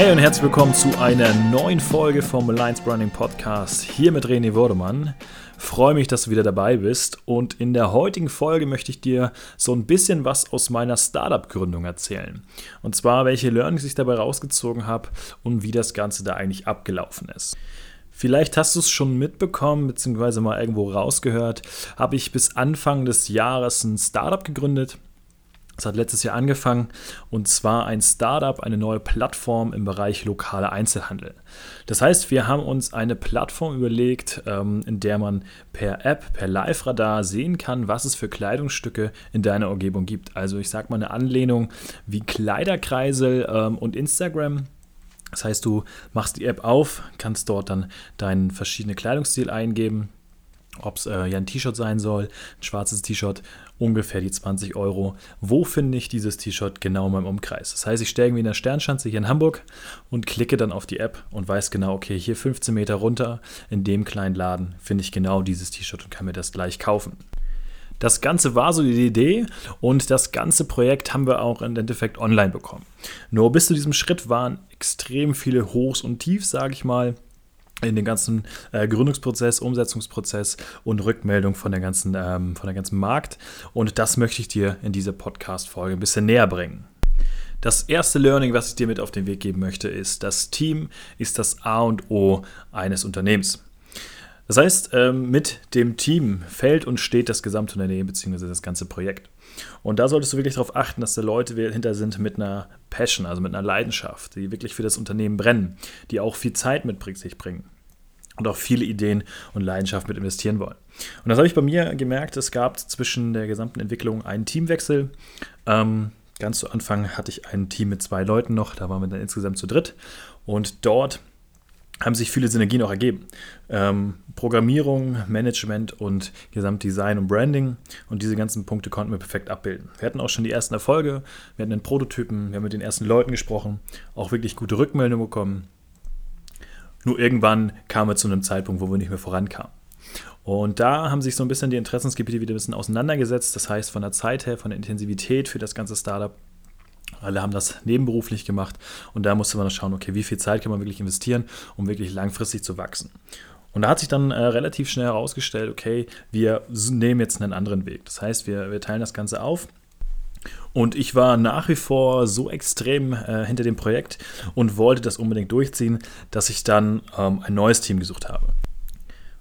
Hey und herzlich willkommen zu einer neuen Folge vom Alliance Branding Podcast. Hier mit René Wordemann. Freue mich, dass du wieder dabei bist. Und in der heutigen Folge möchte ich dir so ein bisschen was aus meiner Startup-Gründung erzählen. Und zwar, welche Learnings ich dabei rausgezogen habe und wie das Ganze da eigentlich abgelaufen ist. Vielleicht hast du es schon mitbekommen, beziehungsweise mal irgendwo rausgehört, habe ich bis Anfang des Jahres ein Startup gegründet es hat letztes Jahr angefangen und zwar ein Startup, eine neue Plattform im Bereich lokale Einzelhandel. Das heißt, wir haben uns eine Plattform überlegt, ähm, in der man per App, per Live-Radar sehen kann, was es für Kleidungsstücke in deiner Umgebung gibt. Also ich sage mal eine Anlehnung wie Kleiderkreisel ähm, und Instagram. Das heißt, du machst die App auf, kannst dort dann deinen verschiedenen Kleidungsstil eingeben, ob es äh, ja ein T-Shirt sein soll, ein schwarzes T-Shirt, ungefähr die 20 Euro. Wo finde ich dieses T-Shirt genau in meinem Umkreis? Das heißt, ich stehe irgendwie in der Sternschanze hier in Hamburg und klicke dann auf die App und weiß genau, okay, hier 15 Meter runter in dem kleinen Laden finde ich genau dieses T-Shirt und kann mir das gleich kaufen. Das Ganze war so die Idee und das ganze Projekt haben wir auch im Endeffekt online bekommen. Nur bis zu diesem Schritt waren extrem viele Hochs und Tiefs, sage ich mal in den ganzen äh, Gründungsprozess, Umsetzungsprozess und Rückmeldung von der ganzen, ähm, von der ganzen Markt. Und das möchte ich dir in dieser Podcast-Folge ein bisschen näher bringen. Das erste Learning, was ich dir mit auf den Weg geben möchte, ist, das Team ist das A und O eines Unternehmens. Das heißt, ähm, mit dem Team fällt und steht das gesamte Unternehmen bzw. das ganze Projekt. Und da solltest du wirklich darauf achten, dass da Leute hinter sind mit einer Passion, also mit einer Leidenschaft, die wirklich für das Unternehmen brennen, die auch viel Zeit mit sich bringen und auch viele Ideen und Leidenschaft mit investieren wollen. Und das habe ich bei mir gemerkt, es gab zwischen der gesamten Entwicklung einen Teamwechsel. Ähm, ganz zu Anfang hatte ich ein Team mit zwei Leuten noch, da waren wir dann insgesamt zu dritt. Und dort haben sich viele Synergien auch ergeben. Ähm, Programmierung, Management und Gesamtdesign und Branding und diese ganzen Punkte konnten wir perfekt abbilden. Wir hatten auch schon die ersten Erfolge, wir hatten den Prototypen, wir haben mit den ersten Leuten gesprochen, auch wirklich gute Rückmeldungen bekommen. Nur irgendwann kam wir zu einem Zeitpunkt, wo wir nicht mehr vorankamen. Und da haben sich so ein bisschen die Interessensgebiete wieder ein bisschen auseinandergesetzt. Das heißt, von der Zeit her, von der Intensivität für das ganze Startup alle haben das nebenberuflich gemacht und da musste man dann schauen, okay, wie viel Zeit kann man wirklich investieren, um wirklich langfristig zu wachsen. Und da hat sich dann äh, relativ schnell herausgestellt, okay, wir nehmen jetzt einen anderen Weg. Das heißt, wir, wir teilen das Ganze auf. Und ich war nach wie vor so extrem äh, hinter dem Projekt und wollte das unbedingt durchziehen, dass ich dann ähm, ein neues Team gesucht habe.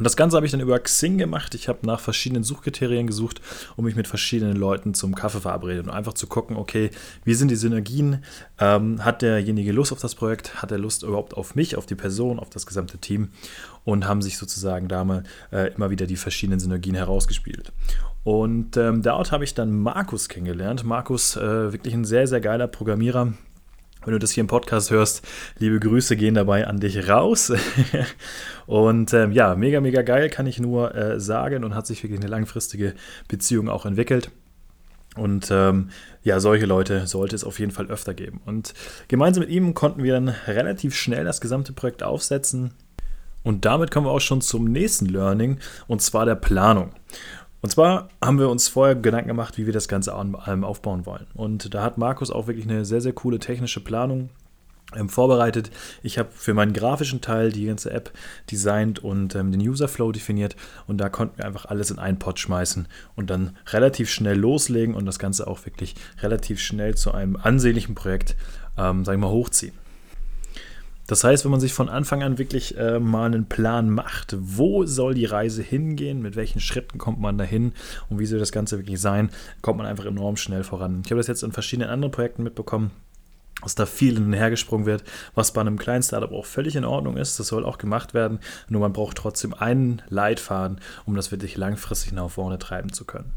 Und das Ganze habe ich dann über Xing gemacht. Ich habe nach verschiedenen Suchkriterien gesucht und mich mit verschiedenen Leuten zum Kaffee verabredet und einfach zu gucken, okay, wie sind die Synergien? Ähm, hat derjenige Lust auf das Projekt? Hat er Lust überhaupt auf mich, auf die Person, auf das gesamte Team? Und haben sich sozusagen da mal äh, immer wieder die verschiedenen Synergien herausgespielt. Und ähm, dort habe ich dann Markus kennengelernt. Markus, äh, wirklich ein sehr, sehr geiler Programmierer wenn du das hier im Podcast hörst, liebe Grüße gehen dabei an dich raus. und ähm, ja, mega, mega geil, kann ich nur äh, sagen und hat sich wirklich eine langfristige Beziehung auch entwickelt. Und ähm, ja, solche Leute sollte es auf jeden Fall öfter geben. Und gemeinsam mit ihm konnten wir dann relativ schnell das gesamte Projekt aufsetzen. Und damit kommen wir auch schon zum nächsten Learning, und zwar der Planung. Und zwar haben wir uns vorher Gedanken gemacht, wie wir das Ganze aufbauen wollen. Und da hat Markus auch wirklich eine sehr, sehr coole technische Planung ähm, vorbereitet. Ich habe für meinen grafischen Teil die ganze App designt und ähm, den Userflow definiert. Und da konnten wir einfach alles in einen Pot schmeißen und dann relativ schnell loslegen und das Ganze auch wirklich relativ schnell zu einem ansehnlichen Projekt, ähm, sagen wir mal, hochziehen. Das heißt, wenn man sich von Anfang an wirklich äh, mal einen Plan macht, wo soll die Reise hingehen, mit welchen Schritten kommt man dahin und wie soll das Ganze wirklich sein, kommt man einfach enorm schnell voran. Ich habe das jetzt in verschiedenen anderen Projekten mitbekommen dass da viel hin und her gesprungen wird, was bei einem kleinen Startup auch völlig in Ordnung ist. Das soll auch gemacht werden. Nur man braucht trotzdem einen Leitfaden, um das wirklich langfristig nach vorne treiben zu können.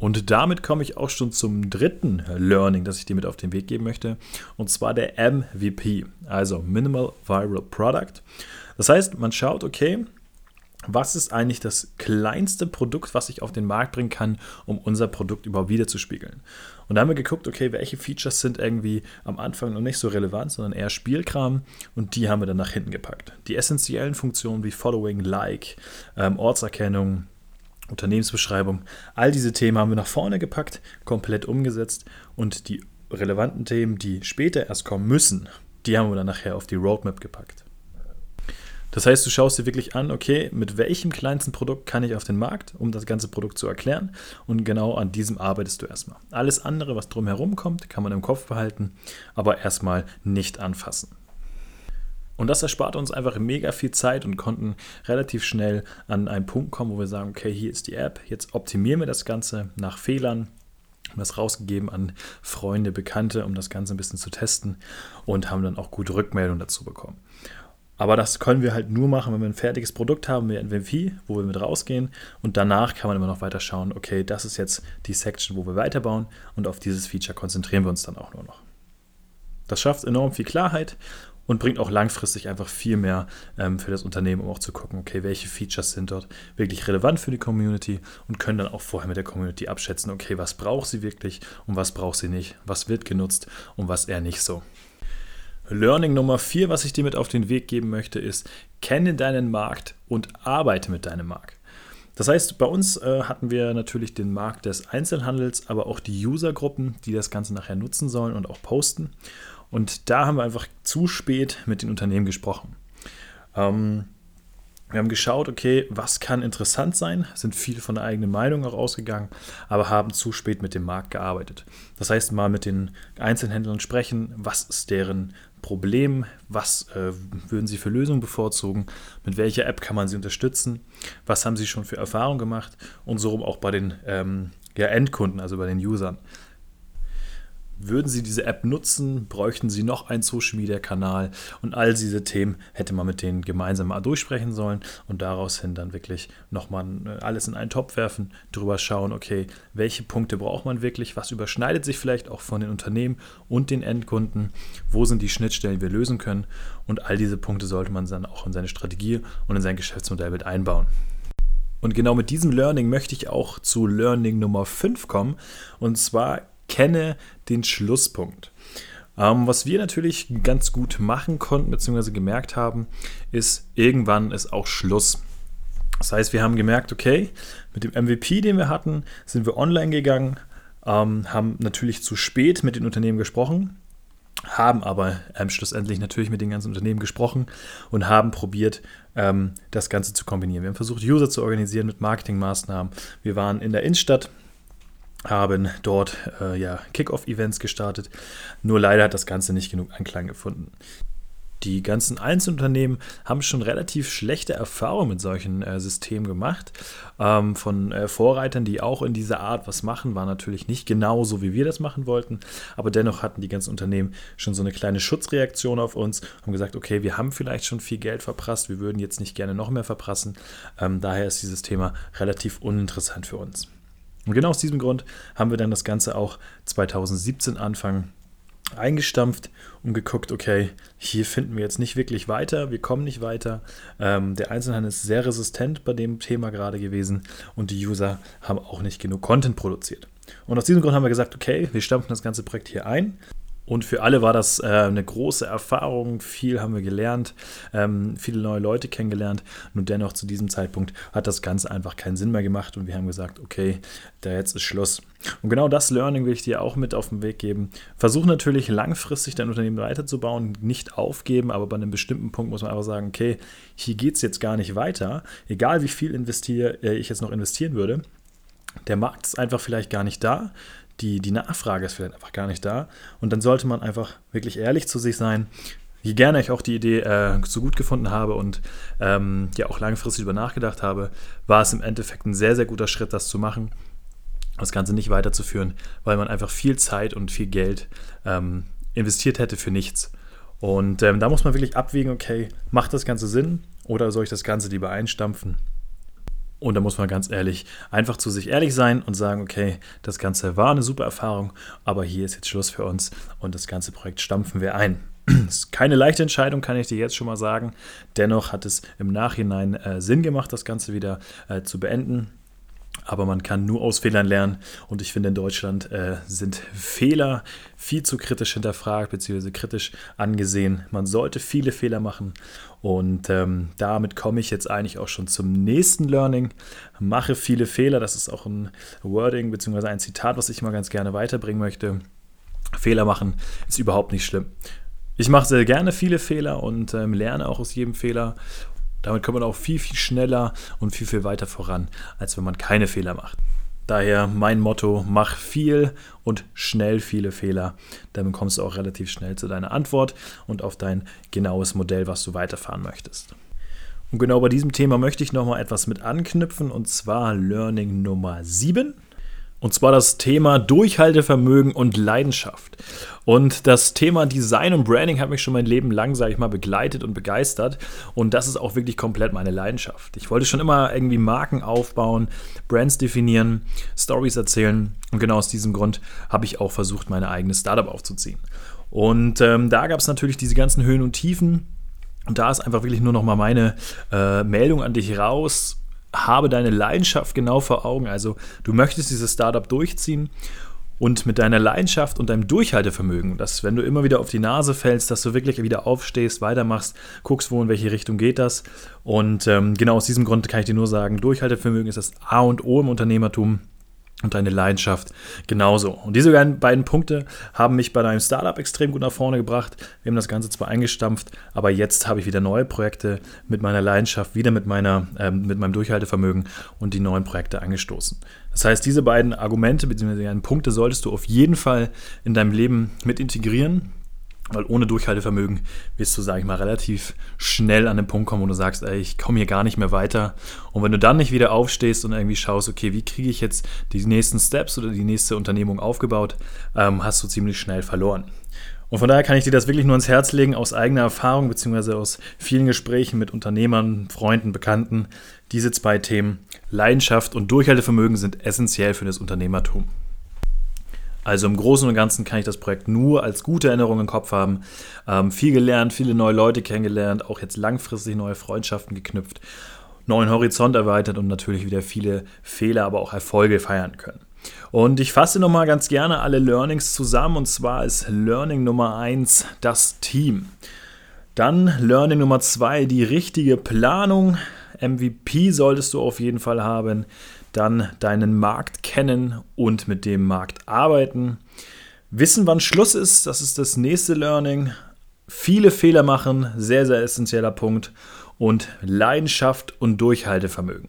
Und damit komme ich auch schon zum dritten Learning, das ich dir mit auf den Weg geben möchte. Und zwar der MVP, also Minimal Viral Product. Das heißt, man schaut, okay, was ist eigentlich das kleinste Produkt, was ich auf den Markt bringen kann, um unser Produkt überhaupt wiederzuspiegeln. Und da haben wir geguckt, okay, welche Features sind irgendwie am Anfang noch nicht so relevant, sondern eher Spielkram und die haben wir dann nach hinten gepackt. Die essentiellen Funktionen wie Following, Like, ähm, Ortserkennung, Unternehmensbeschreibung. All diese Themen haben wir nach vorne gepackt, komplett umgesetzt und die relevanten Themen, die später erst kommen müssen, die haben wir dann nachher auf die Roadmap gepackt. Das heißt, du schaust dir wirklich an, okay, mit welchem kleinsten Produkt kann ich auf den Markt, um das ganze Produkt zu erklären. Und genau an diesem arbeitest du erstmal. Alles andere, was drumherum kommt, kann man im Kopf behalten, aber erstmal nicht anfassen. Und das erspart uns einfach mega viel Zeit und konnten relativ schnell an einen Punkt kommen, wo wir sagen, okay, hier ist die App, jetzt optimieren wir das Ganze nach Fehlern, haben das rausgegeben an Freunde, Bekannte, um das Ganze ein bisschen zu testen und haben dann auch gute Rückmeldungen dazu bekommen. Aber das können wir halt nur machen, wenn wir ein fertiges Produkt haben, wie MVP, wo wir mit rausgehen. Und danach kann man immer noch weiter schauen, okay, das ist jetzt die Section, wo wir weiterbauen und auf dieses Feature konzentrieren wir uns dann auch nur noch. Das schafft enorm viel Klarheit und bringt auch langfristig einfach viel mehr ähm, für das Unternehmen, um auch zu gucken, okay, welche Features sind dort wirklich relevant für die Community und können dann auch vorher mit der Community abschätzen, okay, was braucht sie wirklich und was braucht sie nicht, was wird genutzt und was eher nicht so. Learning Nummer vier, was ich dir mit auf den Weg geben möchte, ist, kenne deinen Markt und arbeite mit deinem Markt. Das heißt, bei uns äh, hatten wir natürlich den Markt des Einzelhandels, aber auch die Usergruppen, die das Ganze nachher nutzen sollen und auch posten. Und da haben wir einfach zu spät mit den Unternehmen gesprochen. Ähm, wir haben geschaut, okay, was kann interessant sein, sind viel von der eigenen Meinung herausgegangen, aber haben zu spät mit dem Markt gearbeitet. Das heißt, mal mit den Einzelhändlern sprechen, was ist deren Problem, was äh, würden sie für Lösungen bevorzugen, mit welcher App kann man sie unterstützen, was haben sie schon für Erfahrungen gemacht und so auch bei den ähm, ja, Endkunden, also bei den Usern. Würden Sie diese App nutzen? Bräuchten Sie noch einen Social Media Kanal? Und all diese Themen hätte man mit denen gemeinsam mal durchsprechen sollen und daraus hin dann wirklich nochmal äh, alles in einen Topf werfen, drüber schauen, okay, welche Punkte braucht man wirklich? Was überschneidet sich vielleicht auch von den Unternehmen und den Endkunden? Wo sind die Schnittstellen, die wir lösen können? Und all diese Punkte sollte man dann auch in seine Strategie und in sein Geschäftsmodell mit einbauen. Und genau mit diesem Learning möchte ich auch zu Learning Nummer 5 kommen. Und zwar kenne den Schlusspunkt. Ähm, was wir natürlich ganz gut machen konnten, beziehungsweise gemerkt haben, ist, irgendwann ist auch Schluss. Das heißt, wir haben gemerkt, okay, mit dem MVP, den wir hatten, sind wir online gegangen, ähm, haben natürlich zu spät mit den Unternehmen gesprochen, haben aber ähm, schlussendlich natürlich mit den ganzen Unternehmen gesprochen und haben probiert, ähm, das Ganze zu kombinieren. Wir haben versucht, User zu organisieren mit Marketingmaßnahmen. Wir waren in der Innenstadt haben dort äh, ja, Kick-Off-Events gestartet. Nur leider hat das Ganze nicht genug Anklang gefunden. Die ganzen Einzelunternehmen haben schon relativ schlechte Erfahrungen mit solchen äh, Systemen gemacht. Ähm, von äh, Vorreitern, die auch in dieser Art was machen, war natürlich nicht genau so, wie wir das machen wollten. Aber dennoch hatten die ganzen Unternehmen schon so eine kleine Schutzreaktion auf uns, haben gesagt, okay, wir haben vielleicht schon viel Geld verprasst, wir würden jetzt nicht gerne noch mehr verprassen. Ähm, daher ist dieses Thema relativ uninteressant für uns. Und genau aus diesem Grund haben wir dann das Ganze auch 2017 Anfang eingestampft und geguckt, okay, hier finden wir jetzt nicht wirklich weiter, wir kommen nicht weiter. Ähm, der Einzelhandel ist sehr resistent bei dem Thema gerade gewesen und die User haben auch nicht genug Content produziert. Und aus diesem Grund haben wir gesagt, okay, wir stampfen das ganze Projekt hier ein und für alle war das äh, eine große Erfahrung. Viel haben wir gelernt, ähm, viele neue Leute kennengelernt. Nur dennoch zu diesem Zeitpunkt hat das Ganze einfach keinen Sinn mehr gemacht und wir haben gesagt, okay, da jetzt ist Schluss. Und genau das Learning will ich dir auch mit auf den Weg geben. Versuch natürlich langfristig dein Unternehmen weiterzubauen, nicht aufgeben, aber bei einem bestimmten Punkt muss man einfach sagen, okay, hier geht es jetzt gar nicht weiter. Egal wie viel investiere, äh, ich jetzt noch investieren würde, der Markt ist einfach vielleicht gar nicht da die, die Nachfrage ist vielleicht einfach gar nicht da. Und dann sollte man einfach wirklich ehrlich zu sich sein. Wie gerne ich auch die Idee äh, so gut gefunden habe und ähm, ja auch langfristig über nachgedacht habe, war es im Endeffekt ein sehr, sehr guter Schritt, das zu machen, das Ganze nicht weiterzuführen, weil man einfach viel Zeit und viel Geld ähm, investiert hätte für nichts. Und ähm, da muss man wirklich abwägen, okay, macht das Ganze Sinn oder soll ich das Ganze lieber einstampfen? Und da muss man ganz ehrlich einfach zu sich ehrlich sein und sagen, okay, das Ganze war eine super Erfahrung, aber hier ist jetzt Schluss für uns und das ganze Projekt stampfen wir ein. Das ist keine leichte Entscheidung, kann ich dir jetzt schon mal sagen. Dennoch hat es im Nachhinein äh, Sinn gemacht, das Ganze wieder äh, zu beenden. Aber man kann nur aus Fehlern lernen. Und ich finde, in Deutschland äh, sind Fehler viel zu kritisch hinterfragt bzw. kritisch angesehen. Man sollte viele Fehler machen. Und ähm, damit komme ich jetzt eigentlich auch schon zum nächsten Learning. Mache viele Fehler. Das ist auch ein Wording bzw. ein Zitat, was ich mal ganz gerne weiterbringen möchte. Fehler machen ist überhaupt nicht schlimm. Ich mache sehr gerne viele Fehler und ähm, lerne auch aus jedem Fehler. Damit kommt man auch viel, viel schneller und viel, viel weiter voran, als wenn man keine Fehler macht. Daher mein Motto, mach viel und schnell viele Fehler. Damit kommst du auch relativ schnell zu deiner Antwort und auf dein genaues Modell, was du weiterfahren möchtest. Und genau bei diesem Thema möchte ich nochmal etwas mit anknüpfen und zwar Learning Nummer 7. Und zwar das Thema Durchhaltevermögen und Leidenschaft. Und das Thema Design und Branding hat mich schon mein Leben lang, sage ich mal, begleitet und begeistert. Und das ist auch wirklich komplett meine Leidenschaft. Ich wollte schon immer irgendwie Marken aufbauen, Brands definieren, Stories erzählen. Und genau aus diesem Grund habe ich auch versucht, meine eigene Startup aufzuziehen. Und ähm, da gab es natürlich diese ganzen Höhen und Tiefen. Und da ist einfach wirklich nur noch mal meine äh, Meldung an dich raus habe deine Leidenschaft genau vor Augen. Also du möchtest dieses Startup durchziehen und mit deiner Leidenschaft und deinem Durchhaltevermögen, dass wenn du immer wieder auf die Nase fällst, dass du wirklich wieder aufstehst, weitermachst, guckst, wo in welche Richtung geht das. Und ähm, genau aus diesem Grund kann ich dir nur sagen, Durchhaltevermögen ist das A und O im Unternehmertum und deine Leidenschaft genauso. Und diese beiden Punkte haben mich bei deinem Startup extrem gut nach vorne gebracht. Wir haben das Ganze zwar eingestampft, aber jetzt habe ich wieder neue Projekte mit meiner Leidenschaft, wieder mit, meiner, äh, mit meinem Durchhaltevermögen und die neuen Projekte angestoßen. Das heißt, diese beiden Argumente bzw. Punkte solltest du auf jeden Fall in deinem Leben mit integrieren weil ohne Durchhaltevermögen wirst du, sage ich mal, relativ schnell an den Punkt kommen, wo du sagst, ey, ich komme hier gar nicht mehr weiter. Und wenn du dann nicht wieder aufstehst und irgendwie schaust, okay, wie kriege ich jetzt die nächsten Steps oder die nächste Unternehmung aufgebaut, ähm, hast du ziemlich schnell verloren. Und von daher kann ich dir das wirklich nur ins Herz legen, aus eigener Erfahrung, beziehungsweise aus vielen Gesprächen mit Unternehmern, Freunden, Bekannten. Diese zwei Themen, Leidenschaft und Durchhaltevermögen, sind essentiell für das Unternehmertum. Also im Großen und Ganzen kann ich das Projekt nur als gute Erinnerung im Kopf haben. Ähm, viel gelernt, viele neue Leute kennengelernt, auch jetzt langfristig neue Freundschaften geknüpft, neuen Horizont erweitert und natürlich wieder viele Fehler, aber auch Erfolge feiern können. Und ich fasse nochmal ganz gerne alle Learnings zusammen und zwar ist Learning Nummer 1 das Team. Dann Learning Nummer 2 die richtige Planung. MVP solltest du auf jeden Fall haben dann deinen Markt kennen und mit dem Markt arbeiten. Wissen, wann Schluss ist, das ist das nächste Learning. Viele Fehler machen, sehr, sehr essentieller Punkt. Und Leidenschaft und Durchhaltevermögen.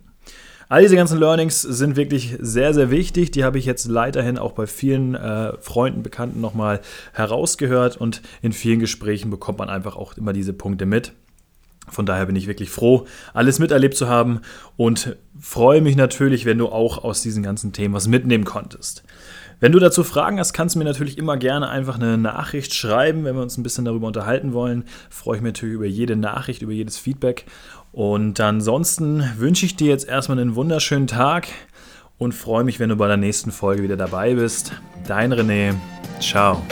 All diese ganzen Learnings sind wirklich sehr, sehr wichtig. Die habe ich jetzt weiterhin auch bei vielen äh, Freunden, Bekannten nochmal herausgehört und in vielen Gesprächen bekommt man einfach auch immer diese Punkte mit. Von daher bin ich wirklich froh, alles miterlebt zu haben und freue mich natürlich, wenn du auch aus diesen ganzen Themen was mitnehmen konntest. Wenn du dazu Fragen hast, kannst du mir natürlich immer gerne einfach eine Nachricht schreiben, wenn wir uns ein bisschen darüber unterhalten wollen. Freue ich mich natürlich über jede Nachricht, über jedes Feedback. Und ansonsten wünsche ich dir jetzt erstmal einen wunderschönen Tag und freue mich, wenn du bei der nächsten Folge wieder dabei bist. Dein René. Ciao.